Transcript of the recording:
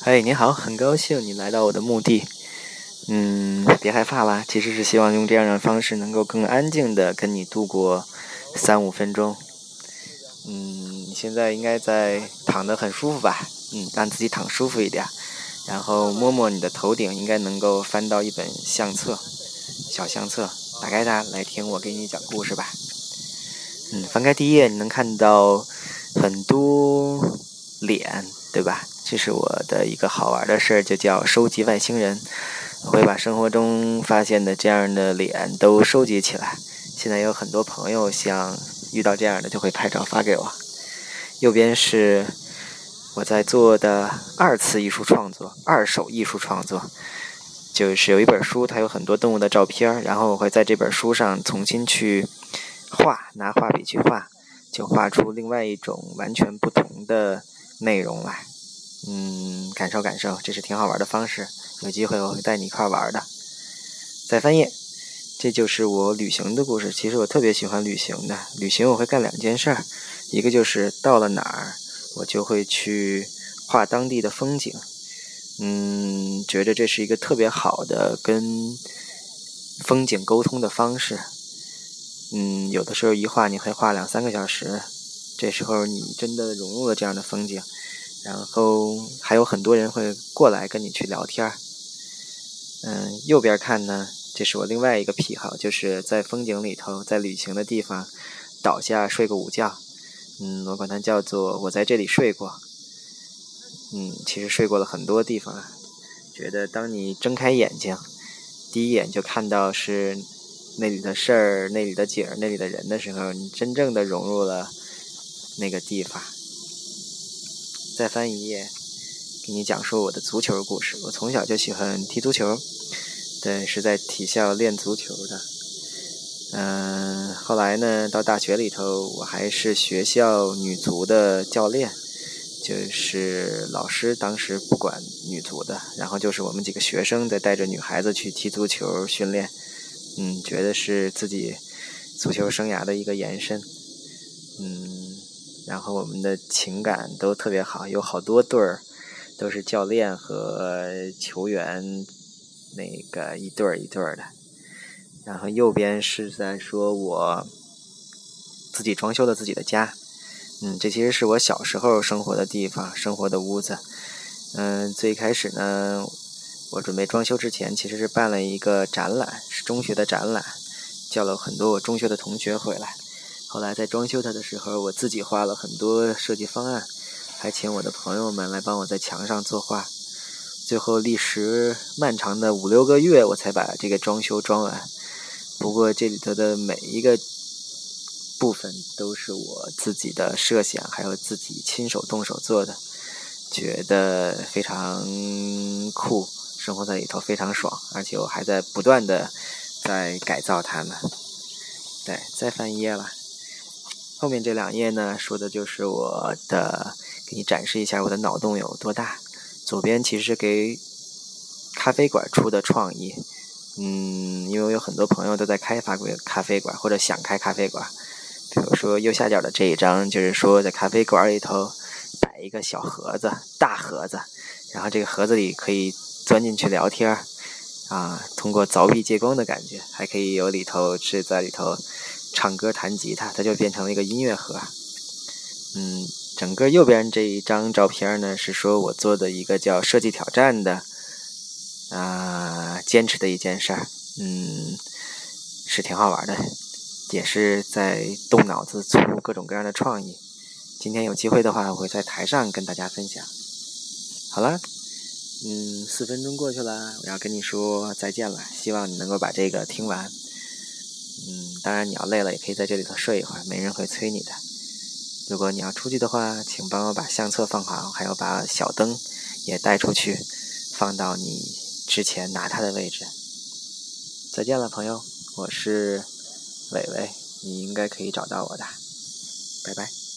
嘿，你好，很高兴你来到我的墓地。嗯，别害怕啦，其实是希望用这样的方式能够更安静的跟你度过三五分钟。嗯，你现在应该在躺得很舒服吧？嗯，让自己躺舒服一点，然后摸摸你的头顶，应该能够翻到一本相册，小相册，打开它来听我给你讲故事吧。嗯，翻开第一页，你能看到很多脸，对吧？这是我的一个好玩的事儿，就叫收集外星人。我会把生活中发现的这样的脸都收集起来。现在有很多朋友像遇到这样的就会拍照发给我。右边是我在做的二次艺术创作，二手艺术创作，就是有一本书，它有很多动物的照片，然后我会在这本书上重新去画，拿画笔去画，就画出另外一种完全不同的内容来。嗯，感受感受，这是挺好玩的方式。有机会我会带你一块玩的。再翻页，这就是我旅行的故事。其实我特别喜欢旅行的。旅行我会干两件事儿，一个就是到了哪儿，我就会去画当地的风景。嗯，觉得这是一个特别好的跟风景沟通的方式。嗯，有的时候一画你会画两三个小时，这时候你真的融入了这样的风景。然后还有很多人会过来跟你去聊天儿。嗯，右边看呢，这是我另外一个癖好，就是在风景里头，在旅行的地方倒下睡个午觉。嗯，我管它叫做我在这里睡过。嗯，其实睡过了很多地方。觉得当你睁开眼睛，第一眼就看到是那里的事儿、那里的景儿、那里的人的时候，你真正的融入了那个地方。再翻一页，给你讲述我的足球故事。我从小就喜欢踢足球，对，是在体校练足球的。嗯，后来呢，到大学里头，我还是学校女足的教练，就是老师当时不管女足的，然后就是我们几个学生在带着女孩子去踢足球训练。嗯，觉得是自己足球生涯的一个延伸。嗯。然后我们的情感都特别好，有好多对儿都是教练和球员那个一对儿一对儿的。然后右边是在说我自己装修了自己的家，嗯，这其实是我小时候生活的地方，生活的屋子。嗯，最开始呢，我准备装修之前，其实是办了一个展览，是中学的展览，叫了很多我中学的同学回来。后来在装修它的时候，我自己画了很多设计方案，还请我的朋友们来帮我在墙上作画。最后历时漫长的五六个月，我才把这个装修装完。不过这里头的每一个部分都是我自己的设想，还有自己亲手动手做的，觉得非常酷，生活在里头非常爽，而且我还在不断的在改造它们。对，再翻一页了。后面这两页呢，说的就是我的，给你展示一下我的脑洞有多大。左边其实给咖啡馆出的创意，嗯，因为我有很多朋友都在开发过咖啡馆或者想开咖啡馆。比如说右下角的这一张，就是说在咖啡馆里头摆一个小盒子，大盒子，然后这个盒子里可以钻进去聊天，啊，通过凿壁借光的感觉，还可以有里头是在里头。唱歌、弹吉他，它就变成了一个音乐盒。嗯，整个右边这一张照片呢，是说我做的一个叫设计挑战的啊，坚持的一件事儿。嗯，是挺好玩的，也是在动脑子出各种各样的创意。今天有机会的话，我会在台上跟大家分享。好了，嗯，四分钟过去了，我要跟你说再见了。希望你能够把这个听完。嗯，当然你要累了，也可以在这里头睡一会儿，没人会催你的。如果你要出去的话，请帮我把相册放好，还有把小灯也带出去，放到你之前拿它的位置。再见了，朋友，我是伟伟，你应该可以找到我的，拜拜。